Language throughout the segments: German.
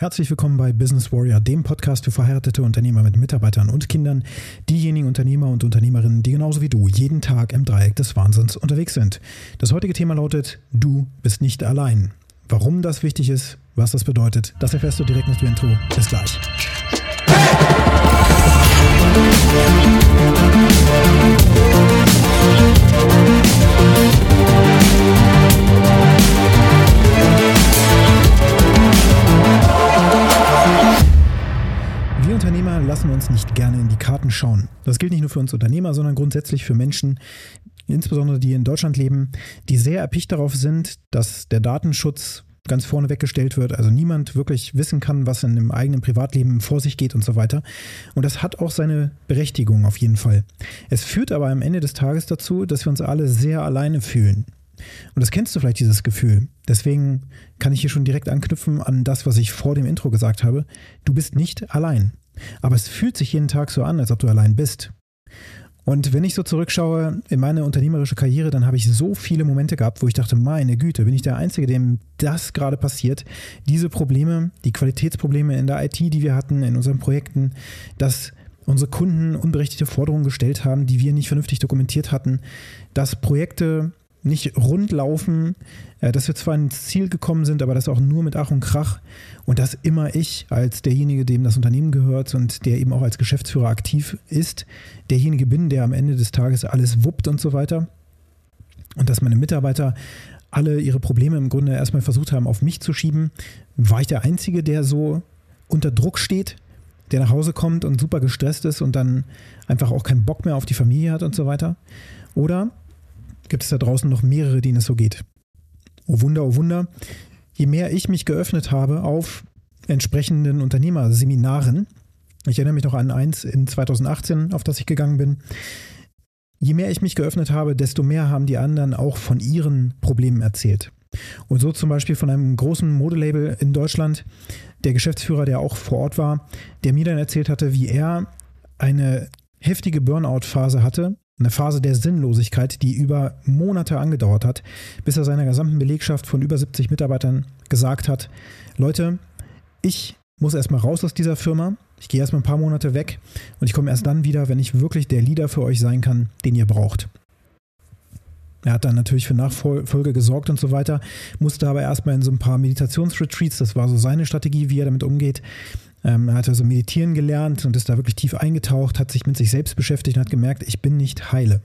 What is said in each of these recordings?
Herzlich willkommen bei Business Warrior, dem Podcast für verheiratete Unternehmer mit Mitarbeitern und Kindern, diejenigen Unternehmer und Unternehmerinnen, die genauso wie du jeden Tag im Dreieck des Wahnsinns unterwegs sind. Das heutige Thema lautet, du bist nicht allein. Warum das wichtig ist, was das bedeutet, das erfährst du direkt nach dem Intro. Bis gleich. Wir Unternehmer lassen uns nicht gerne in die Karten schauen. Das gilt nicht nur für uns Unternehmer, sondern grundsätzlich für Menschen, insbesondere die in Deutschland leben, die sehr erpicht darauf sind, dass der Datenschutz ganz vorne weggestellt wird, also niemand wirklich wissen kann, was in dem eigenen Privatleben vor sich geht und so weiter. Und das hat auch seine Berechtigung auf jeden Fall. Es führt aber am Ende des Tages dazu, dass wir uns alle sehr alleine fühlen. Und das kennst du vielleicht, dieses Gefühl. Deswegen kann ich hier schon direkt anknüpfen an das, was ich vor dem Intro gesagt habe. Du bist nicht allein. Aber es fühlt sich jeden Tag so an, als ob du allein bist. Und wenn ich so zurückschaue in meine unternehmerische Karriere, dann habe ich so viele Momente gehabt, wo ich dachte, meine Güte, bin ich der Einzige, dem das gerade passiert. Diese Probleme, die Qualitätsprobleme in der IT, die wir hatten, in unseren Projekten, dass unsere Kunden unberechtigte Forderungen gestellt haben, die wir nicht vernünftig dokumentiert hatten, dass Projekte nicht rund laufen, äh, dass wir zwar ins Ziel gekommen sind, aber das auch nur mit Ach und Krach. Und dass immer ich als derjenige, dem das Unternehmen gehört und der eben auch als Geschäftsführer aktiv ist, derjenige bin, der am Ende des Tages alles wuppt und so weiter. Und dass meine Mitarbeiter alle ihre Probleme im Grunde erstmal versucht haben, auf mich zu schieben, war ich der Einzige, der so unter Druck steht, der nach Hause kommt und super gestresst ist und dann einfach auch keinen Bock mehr auf die Familie hat und so weiter? Oder gibt es da draußen noch mehrere, denen es so geht. Oh Wunder, oh Wunder. Je mehr ich mich geöffnet habe auf entsprechenden Unternehmerseminaren, ich erinnere mich noch an eins in 2018, auf das ich gegangen bin, je mehr ich mich geöffnet habe, desto mehr haben die anderen auch von ihren Problemen erzählt. Und so zum Beispiel von einem großen Modelabel in Deutschland, der Geschäftsführer, der auch vor Ort war, der mir dann erzählt hatte, wie er eine heftige Burnout-Phase hatte eine Phase der Sinnlosigkeit, die über Monate angedauert hat, bis er seiner gesamten Belegschaft von über 70 Mitarbeitern gesagt hat, Leute, ich muss erstmal raus aus dieser Firma, ich gehe erstmal ein paar Monate weg und ich komme erst dann wieder, wenn ich wirklich der Leader für euch sein kann, den ihr braucht. Er hat dann natürlich für Nachfolge gesorgt und so weiter, musste aber erstmal in so ein paar Meditationsretreats, das war so seine Strategie, wie er damit umgeht, ähm, er hat also meditieren gelernt und ist da wirklich tief eingetaucht, hat sich mit sich selbst beschäftigt und hat gemerkt, ich bin nicht heile.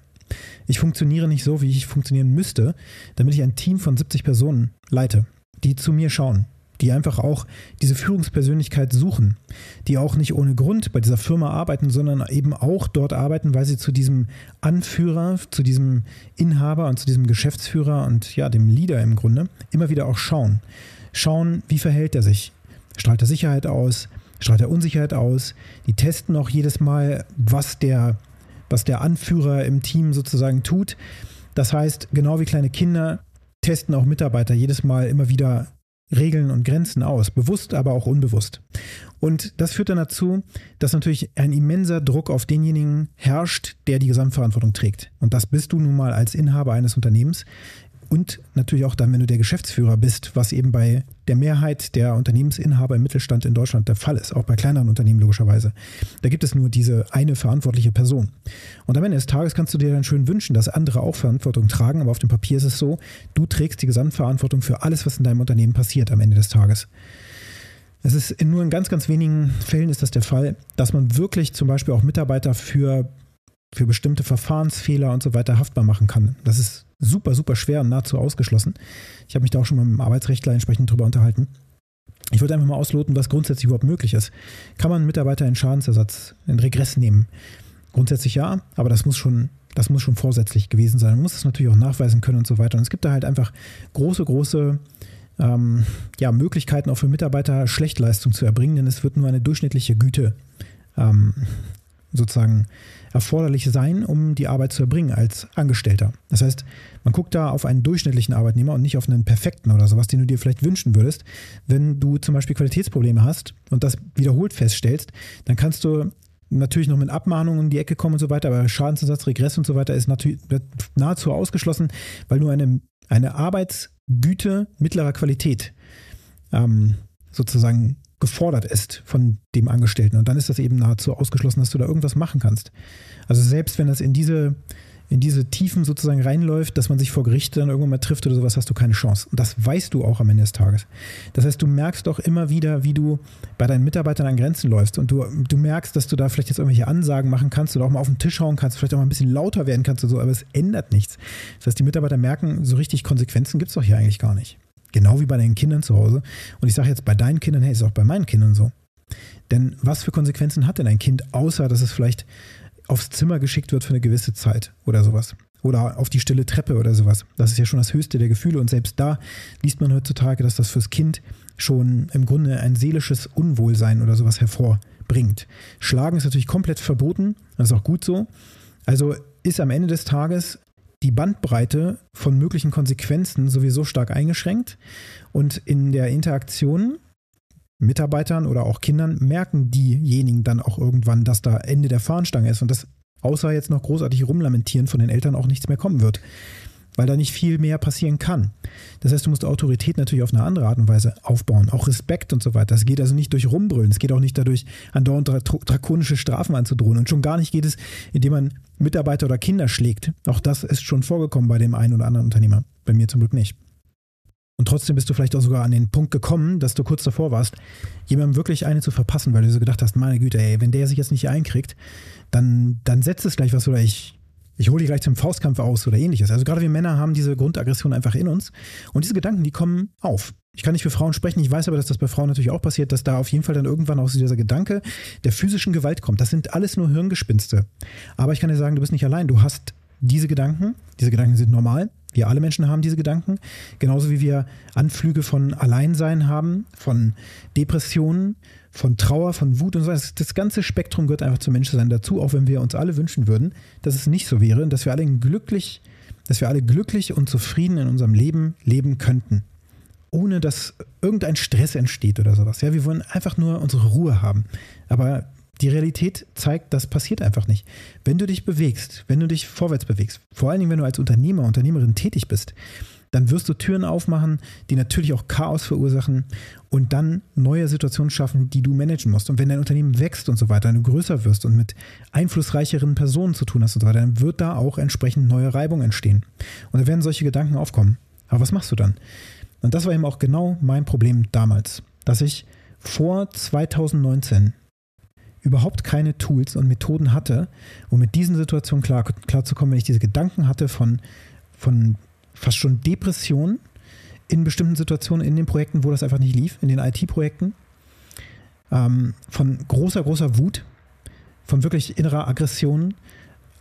Ich funktioniere nicht so, wie ich funktionieren müsste, damit ich ein Team von 70 Personen leite, die zu mir schauen, die einfach auch diese Führungspersönlichkeit suchen, die auch nicht ohne Grund bei dieser Firma arbeiten, sondern eben auch dort arbeiten, weil sie zu diesem Anführer, zu diesem Inhaber und zu diesem Geschäftsführer und ja, dem Leader im Grunde immer wieder auch schauen. Schauen, wie verhält er sich? Strahlt er Sicherheit aus? Strahlt er Unsicherheit aus. Die testen auch jedes Mal, was der, was der Anführer im Team sozusagen tut. Das heißt, genau wie kleine Kinder testen auch Mitarbeiter jedes Mal immer wieder Regeln und Grenzen aus, bewusst, aber auch unbewusst. Und das führt dann dazu, dass natürlich ein immenser Druck auf denjenigen herrscht, der die Gesamtverantwortung trägt. Und das bist du nun mal als Inhaber eines Unternehmens und natürlich auch dann, wenn du der Geschäftsführer bist, was eben bei der Mehrheit der Unternehmensinhaber im Mittelstand in Deutschland der Fall ist, auch bei kleineren Unternehmen logischerweise. Da gibt es nur diese eine verantwortliche Person. Und am Ende des Tages kannst du dir dann schön wünschen, dass andere auch Verantwortung tragen, aber auf dem Papier ist es so, du trägst die Gesamtverantwortung für alles, was in deinem Unternehmen passiert am Ende des Tages. Es ist in nur in ganz, ganz wenigen Fällen ist das der Fall, dass man wirklich zum Beispiel auch Mitarbeiter für, für bestimmte Verfahrensfehler und so weiter haftbar machen kann. Das ist super, super schwer und nahezu ausgeschlossen. Ich habe mich da auch schon mit dem Arbeitsrechtler entsprechend drüber unterhalten. Ich wollte einfach mal ausloten, was grundsätzlich überhaupt möglich ist. Kann man Mitarbeiter in Schadensersatz, in Regress nehmen? Grundsätzlich ja, aber das muss schon, das muss schon vorsätzlich gewesen sein. Man muss es natürlich auch nachweisen können und so weiter. Und es gibt da halt einfach große, große ähm, ja, Möglichkeiten auch für Mitarbeiter Schlechtleistung zu erbringen, denn es wird nur eine durchschnittliche Güte ähm, sozusagen erforderlich sein, um die Arbeit zu erbringen als Angestellter. Das heißt, man guckt da auf einen durchschnittlichen Arbeitnehmer und nicht auf einen perfekten oder sowas, den du dir vielleicht wünschen würdest. Wenn du zum Beispiel Qualitätsprobleme hast und das wiederholt feststellst, dann kannst du natürlich noch mit Abmahnungen in die Ecke kommen und so weiter, aber Schadensersatz, Regress und so weiter ist natürlich nahezu ausgeschlossen, weil nur eine, eine Arbeitsgüte mittlerer Qualität ähm, sozusagen gefordert ist von dem Angestellten. Und dann ist das eben nahezu ausgeschlossen, dass du da irgendwas machen kannst. Also selbst wenn das in diese, in diese Tiefen sozusagen reinläuft, dass man sich vor Gericht dann irgendwann mal trifft oder sowas, hast du keine Chance. Und das weißt du auch am Ende des Tages. Das heißt, du merkst doch immer wieder, wie du bei deinen Mitarbeitern an Grenzen läufst und du, du merkst, dass du da vielleicht jetzt irgendwelche Ansagen machen kannst oder auch mal auf den Tisch hauen kannst, vielleicht auch mal ein bisschen lauter werden kannst und so, aber es ändert nichts. Das heißt, die Mitarbeiter merken, so richtig Konsequenzen gibt es doch hier eigentlich gar nicht. Genau wie bei deinen Kindern zu Hause. Und ich sage jetzt bei deinen Kindern, hey, ist auch bei meinen Kindern so. Denn was für Konsequenzen hat denn ein Kind, außer dass es vielleicht aufs Zimmer geschickt wird für eine gewisse Zeit oder sowas? Oder auf die stille Treppe oder sowas. Das ist ja schon das höchste der Gefühle. Und selbst da liest man heutzutage, dass das fürs Kind schon im Grunde ein seelisches Unwohlsein oder sowas hervorbringt. Schlagen ist natürlich komplett verboten. Das ist auch gut so. Also ist am Ende des Tages die Bandbreite von möglichen Konsequenzen sowieso stark eingeschränkt. Und in der Interaktion Mitarbeitern oder auch Kindern merken diejenigen dann auch irgendwann, dass da Ende der Fahnenstange ist und dass außer jetzt noch großartig rumlamentieren von den Eltern auch nichts mehr kommen wird weil da nicht viel mehr passieren kann. Das heißt, du musst Autorität natürlich auf eine andere Art und Weise aufbauen, auch Respekt und so weiter. Das geht also nicht durch Rumbrüllen, es geht auch nicht dadurch, andauernd drakonische Strafen anzudrohen. Und schon gar nicht geht es, indem man Mitarbeiter oder Kinder schlägt. Auch das ist schon vorgekommen bei dem einen oder anderen Unternehmer. Bei mir zum Glück nicht. Und trotzdem bist du vielleicht auch sogar an den Punkt gekommen, dass du kurz davor warst, jemandem wirklich eine zu verpassen, weil du so gedacht hast, meine Güte, ey, wenn der sich jetzt nicht einkriegt, dann, dann setzt es gleich was oder ich, ich hole die gleich zum Faustkampf aus oder ähnliches. Also gerade wir Männer haben diese Grundaggression einfach in uns und diese Gedanken, die kommen auf. Ich kann nicht für Frauen sprechen, ich weiß aber, dass das bei Frauen natürlich auch passiert, dass da auf jeden Fall dann irgendwann aus dieser Gedanke der physischen Gewalt kommt. Das sind alles nur Hirngespinste. Aber ich kann dir sagen, du bist nicht allein. Du hast diese Gedanken, diese Gedanken sind normal, wir alle Menschen haben diese Gedanken, genauso wie wir Anflüge von Alleinsein haben, von Depressionen, von Trauer, von Wut und so. Das, das ganze Spektrum gehört einfach zum Menschsein dazu, auch wenn wir uns alle wünschen würden, dass es nicht so wäre und dass wir alle glücklich, dass wir alle glücklich und zufrieden in unserem Leben leben könnten. Ohne dass irgendein Stress entsteht oder sowas. Ja, wir wollen einfach nur unsere Ruhe haben. Aber die Realität zeigt, das passiert einfach nicht. Wenn du dich bewegst, wenn du dich vorwärts bewegst, vor allen Dingen, wenn du als Unternehmer, Unternehmerin tätig bist, dann wirst du Türen aufmachen, die natürlich auch Chaos verursachen und dann neue Situationen schaffen, die du managen musst. Und wenn dein Unternehmen wächst und so weiter, wenn du größer wirst und mit einflussreicheren Personen zu tun hast und so weiter, dann wird da auch entsprechend neue Reibung entstehen. Und da werden solche Gedanken aufkommen. Aber was machst du dann? Und das war eben auch genau mein Problem damals, dass ich vor 2019 überhaupt keine Tools und Methoden hatte, um mit diesen Situationen klar, klarzukommen, wenn ich diese Gedanken hatte von, von fast schon Depression in bestimmten Situationen in den Projekten, wo das einfach nicht lief, in den IT-Projekten, ähm, von großer, großer Wut, von wirklich innerer Aggression,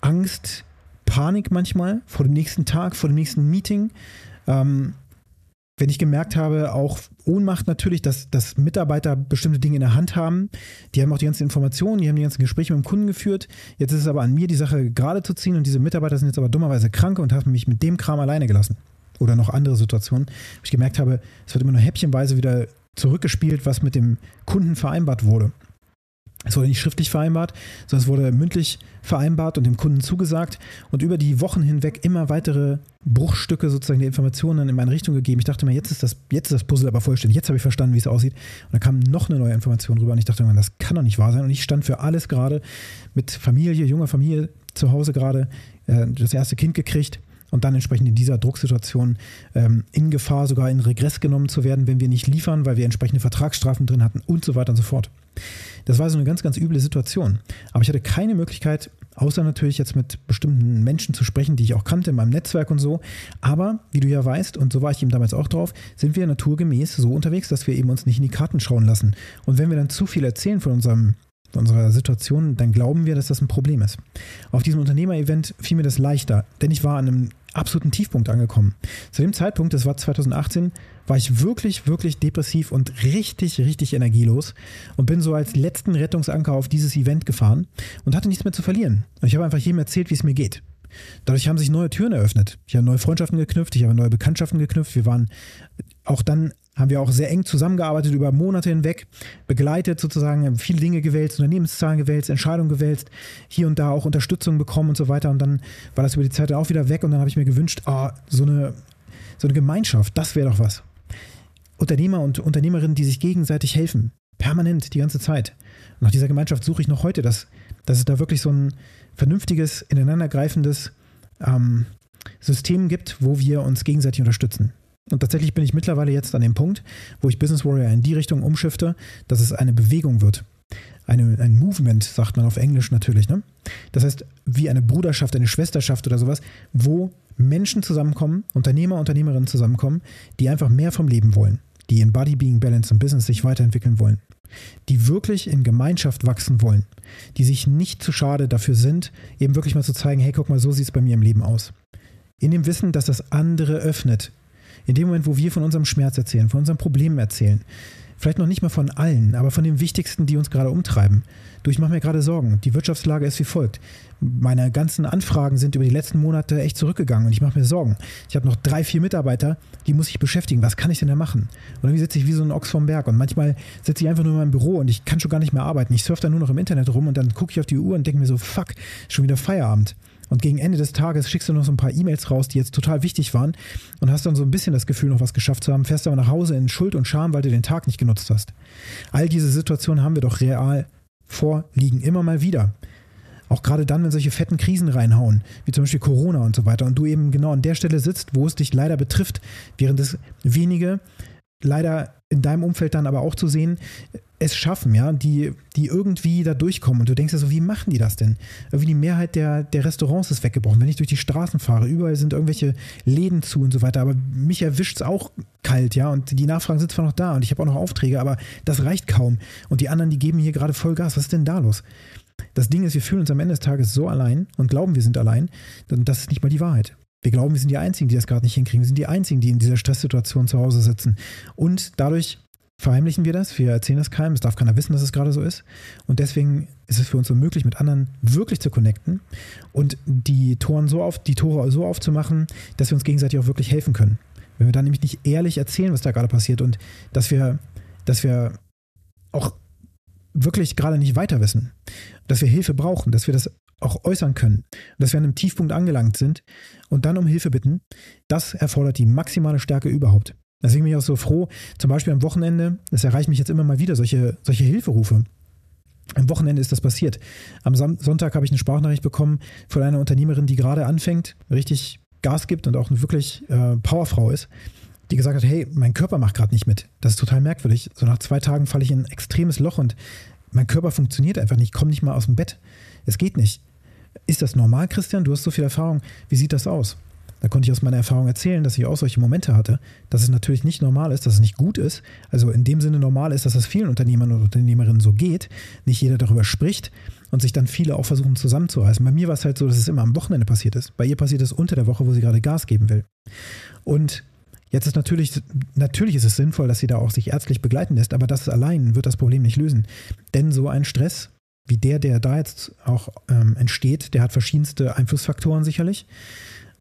Angst, Panik manchmal vor dem nächsten Tag, vor dem nächsten Meeting, ähm, wenn ich gemerkt habe, auch Ohnmacht natürlich, dass, dass Mitarbeiter bestimmte Dinge in der Hand haben. Die haben auch die ganzen Informationen, die haben die ganzen Gespräche mit dem Kunden geführt. Jetzt ist es aber an mir, die Sache gerade zu ziehen und diese Mitarbeiter sind jetzt aber dummerweise krank und haben mich mit dem Kram alleine gelassen. Oder noch andere Situationen, ich gemerkt habe, es wird immer nur häppchenweise wieder zurückgespielt, was mit dem Kunden vereinbart wurde. Es wurde nicht schriftlich vereinbart, sondern es wurde mündlich vereinbart und dem Kunden zugesagt und über die Wochen hinweg immer weitere Bruchstücke sozusagen der Informationen in meine Richtung gegeben. Ich dachte mir, jetzt ist das, jetzt ist das Puzzle aber vollständig. Jetzt habe ich verstanden, wie es aussieht. Und dann kam noch eine neue Information rüber und ich dachte mir, das kann doch nicht wahr sein. Und ich stand für alles gerade mit Familie, junger Familie zu Hause gerade, äh, das erste Kind gekriegt und dann entsprechend in dieser Drucksituation ähm, in Gefahr, sogar in Regress genommen zu werden, wenn wir nicht liefern, weil wir entsprechende Vertragsstrafen drin hatten und so weiter und so fort. Das war so eine ganz, ganz üble Situation. Aber ich hatte keine Möglichkeit, außer natürlich jetzt mit bestimmten Menschen zu sprechen, die ich auch kannte in meinem Netzwerk und so. Aber wie du ja weißt, und so war ich eben damals auch drauf, sind wir naturgemäß so unterwegs, dass wir eben uns nicht in die Karten schauen lassen. Und wenn wir dann zu viel erzählen von unserem unserer Situation, dann glauben wir, dass das ein Problem ist. Auf diesem Unternehmer-Event fiel mir das leichter, denn ich war an einem absoluten Tiefpunkt angekommen. Zu dem Zeitpunkt, das war 2018, war ich wirklich, wirklich depressiv und richtig, richtig energielos und bin so als letzten Rettungsanker auf dieses Event gefahren und hatte nichts mehr zu verlieren. Ich habe einfach jedem erzählt, wie es mir geht. Dadurch haben sich neue Türen eröffnet. Ich habe neue Freundschaften geknüpft, ich habe neue Bekanntschaften geknüpft. Wir waren auch dann haben wir auch sehr eng zusammengearbeitet über Monate hinweg, begleitet sozusagen, viele Dinge gewälzt, Unternehmenszahlen gewälzt, Entscheidungen gewälzt, hier und da auch Unterstützung bekommen und so weiter. Und dann war das über die Zeit auch wieder weg und dann habe ich mir gewünscht, oh, so eine, so eine Gemeinschaft, das wäre doch was. Unternehmer und Unternehmerinnen, die sich gegenseitig helfen, Permanent, die ganze Zeit. Nach dieser Gemeinschaft suche ich noch heute, dass, dass es da wirklich so ein vernünftiges, ineinandergreifendes ähm, System gibt, wo wir uns gegenseitig unterstützen. Und tatsächlich bin ich mittlerweile jetzt an dem Punkt, wo ich Business Warrior in die Richtung umschifte, dass es eine Bewegung wird. Eine, ein Movement, sagt man auf Englisch natürlich. Ne? Das heißt, wie eine Bruderschaft, eine Schwesterschaft oder sowas, wo Menschen zusammenkommen, Unternehmer, Unternehmerinnen zusammenkommen, die einfach mehr vom Leben wollen, die in Body, Being, Balance und Business sich weiterentwickeln wollen, die wirklich in Gemeinschaft wachsen wollen, die sich nicht zu schade dafür sind, eben wirklich mal zu zeigen, hey, guck mal, so sieht es bei mir im Leben aus. In dem Wissen, dass das andere öffnet, in dem Moment, wo wir von unserem Schmerz erzählen, von unseren Problemen erzählen, vielleicht noch nicht mal von allen, aber von den wichtigsten, die uns gerade umtreiben. Du, ich mache mir gerade Sorgen. Die Wirtschaftslage ist wie folgt. Meine ganzen Anfragen sind über die letzten Monate echt zurückgegangen und ich mache mir Sorgen. Ich habe noch drei, vier Mitarbeiter, die muss ich beschäftigen. Was kann ich denn da machen? Und dann sitze ich wie so ein Ochs vom Berg und manchmal sitze ich einfach nur in meinem Büro und ich kann schon gar nicht mehr arbeiten. Ich surfe dann nur noch im Internet rum und dann gucke ich auf die Uhr und denke mir so, fuck, schon wieder Feierabend. Und gegen Ende des Tages schickst du noch so ein paar E-Mails raus, die jetzt total wichtig waren und hast dann so ein bisschen das Gefühl, noch was geschafft zu haben, fährst aber nach Hause in Schuld und Scham, weil du den Tag nicht genutzt hast. All diese Situationen haben wir doch real vorliegen, immer mal wieder. Auch gerade dann, wenn solche fetten Krisen reinhauen, wie zum Beispiel Corona und so weiter, und du eben genau an der Stelle sitzt, wo es dich leider betrifft, während es wenige leider in deinem Umfeld dann aber auch zu sehen, es schaffen, ja, die, die irgendwie da durchkommen. Und du denkst ja so, wie machen die das denn? Irgendwie die Mehrheit der, der Restaurants ist weggebrochen. Wenn ich durch die Straßen fahre, überall sind irgendwelche Läden zu und so weiter. Aber mich erwischt es auch kalt, ja. Und die Nachfragen sind zwar noch da und ich habe auch noch Aufträge, aber das reicht kaum. Und die anderen, die geben hier gerade Vollgas. Was ist denn da los? Das Ding ist, wir fühlen uns am Ende des Tages so allein und glauben, wir sind allein. Und das ist nicht mal die Wahrheit. Wir glauben, wir sind die Einzigen, die das gerade nicht hinkriegen. Wir sind die Einzigen, die in dieser Stresssituation zu Hause sitzen. Und dadurch verheimlichen wir das, wir erzählen das keinem, es darf keiner wissen, dass es gerade so ist. Und deswegen ist es für uns unmöglich, mit anderen wirklich zu connecten und die Toren so auf, die Tore so aufzumachen, dass wir uns gegenseitig auch wirklich helfen können. Wenn wir dann nämlich nicht ehrlich erzählen, was da gerade passiert und dass wir, dass wir auch wirklich gerade nicht weiter wissen, dass wir Hilfe brauchen, dass wir das auch äußern können, dass wir an einem Tiefpunkt angelangt sind und dann um Hilfe bitten, das erfordert die maximale Stärke überhaupt. Deswegen bin ich auch so froh, zum Beispiel am Wochenende, es erreicht mich jetzt immer mal wieder solche, solche Hilferufe. Am Wochenende ist das passiert. Am Sonntag habe ich eine Sprachnachricht bekommen von einer Unternehmerin, die gerade anfängt, richtig Gas gibt und auch eine wirklich äh, Powerfrau ist, die gesagt hat, hey, mein Körper macht gerade nicht mit. Das ist total merkwürdig. So nach zwei Tagen falle ich in ein extremes Loch und mein Körper funktioniert einfach nicht. Ich komme nicht mal aus dem Bett. Es geht nicht. Ist das normal, Christian? Du hast so viel Erfahrung. Wie sieht das aus? Da konnte ich aus meiner Erfahrung erzählen, dass ich auch solche Momente hatte, dass es natürlich nicht normal ist, dass es nicht gut ist. Also in dem Sinne normal ist, dass das vielen Unternehmern und Unternehmerinnen so geht. Nicht jeder darüber spricht und sich dann viele auch versuchen zusammenzureißen. Bei mir war es halt so, dass es immer am Wochenende passiert ist. Bei ihr passiert es unter der Woche, wo sie gerade Gas geben will. Und Jetzt ist natürlich, natürlich ist es sinnvoll, dass sie da auch sich ärztlich begleiten lässt, aber das allein wird das Problem nicht lösen. Denn so ein Stress wie der, der da jetzt auch ähm, entsteht, der hat verschiedenste Einflussfaktoren sicherlich.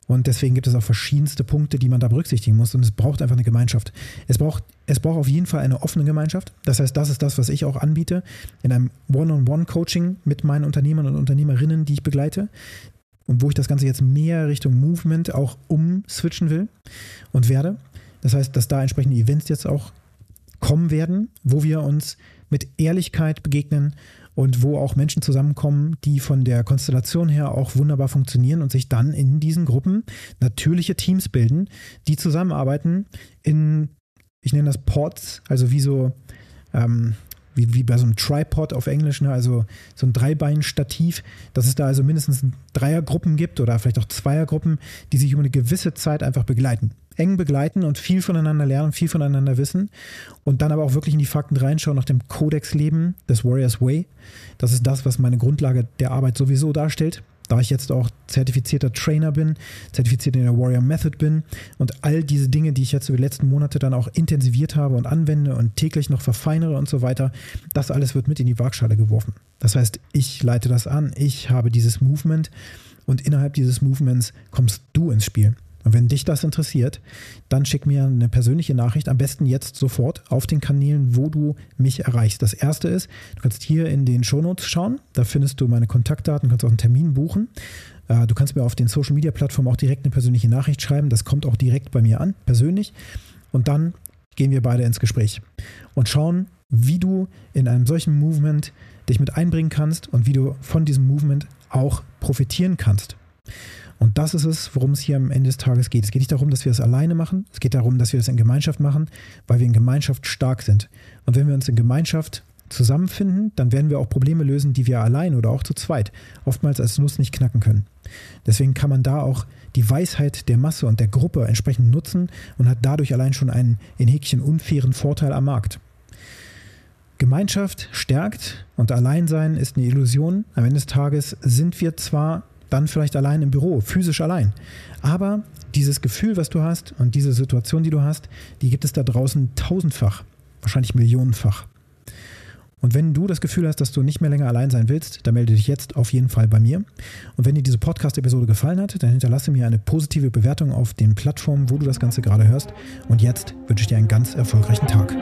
Und deswegen gibt es auch verschiedenste Punkte, die man da berücksichtigen muss. Und es braucht einfach eine Gemeinschaft. Es braucht, es braucht auf jeden Fall eine offene Gemeinschaft. Das heißt, das ist das, was ich auch anbiete in einem One-on-One-Coaching mit meinen Unternehmern und Unternehmerinnen, die ich begleite. Und wo ich das Ganze jetzt mehr Richtung Movement auch umswitchen will und werde. Das heißt, dass da entsprechende Events jetzt auch kommen werden, wo wir uns mit Ehrlichkeit begegnen und wo auch Menschen zusammenkommen, die von der Konstellation her auch wunderbar funktionieren und sich dann in diesen Gruppen natürliche Teams bilden, die zusammenarbeiten in, ich nenne das Pods, also wie so, ähm, wie, wie bei so einem Tripod auf Englisch, ne? also so ein Dreibein-Stativ, dass es da also mindestens Dreiergruppen gibt oder vielleicht auch Zweiergruppen, die sich über eine gewisse Zeit einfach begleiten eng begleiten und viel voneinander lernen, viel voneinander wissen und dann aber auch wirklich in die Fakten reinschauen, nach dem Kodex leben des Warriors Way. Das ist das, was meine Grundlage der Arbeit sowieso darstellt. Da ich jetzt auch zertifizierter Trainer bin, zertifiziert in der Warrior Method bin und all diese Dinge, die ich jetzt über die letzten Monate dann auch intensiviert habe und anwende und täglich noch verfeinere und so weiter, das alles wird mit in die Waagschale geworfen. Das heißt, ich leite das an, ich habe dieses Movement und innerhalb dieses Movements kommst du ins Spiel. Und wenn dich das interessiert, dann schick mir eine persönliche Nachricht, am besten jetzt sofort auf den Kanälen, wo du mich erreichst. Das erste ist, du kannst hier in den Shownotes schauen, da findest du meine Kontaktdaten, kannst auch einen Termin buchen. Äh, du kannst mir auf den Social Media Plattformen auch direkt eine persönliche Nachricht schreiben, das kommt auch direkt bei mir an, persönlich. Und dann gehen wir beide ins Gespräch und schauen, wie du in einem solchen Movement dich mit einbringen kannst und wie du von diesem Movement auch profitieren kannst. Und das ist es, worum es hier am Ende des Tages geht. Es geht nicht darum, dass wir es alleine machen. Es geht darum, dass wir es in Gemeinschaft machen, weil wir in Gemeinschaft stark sind. Und wenn wir uns in Gemeinschaft zusammenfinden, dann werden wir auch Probleme lösen, die wir allein oder auch zu zweit oftmals als Nuss nicht knacken können. Deswegen kann man da auch die Weisheit der Masse und der Gruppe entsprechend nutzen und hat dadurch allein schon einen in Häkchen unfairen Vorteil am Markt. Gemeinschaft stärkt und Alleinsein ist eine Illusion. Am Ende des Tages sind wir zwar dann vielleicht allein im Büro, physisch allein, aber dieses Gefühl, was du hast und diese Situation, die du hast, die gibt es da draußen tausendfach, wahrscheinlich millionenfach. Und wenn du das Gefühl hast, dass du nicht mehr länger allein sein willst, dann melde dich jetzt auf jeden Fall bei mir. Und wenn dir diese Podcast-Episode gefallen hat, dann hinterlasse mir eine positive Bewertung auf den Plattformen, wo du das Ganze gerade hörst. Und jetzt wünsche ich dir einen ganz erfolgreichen Tag.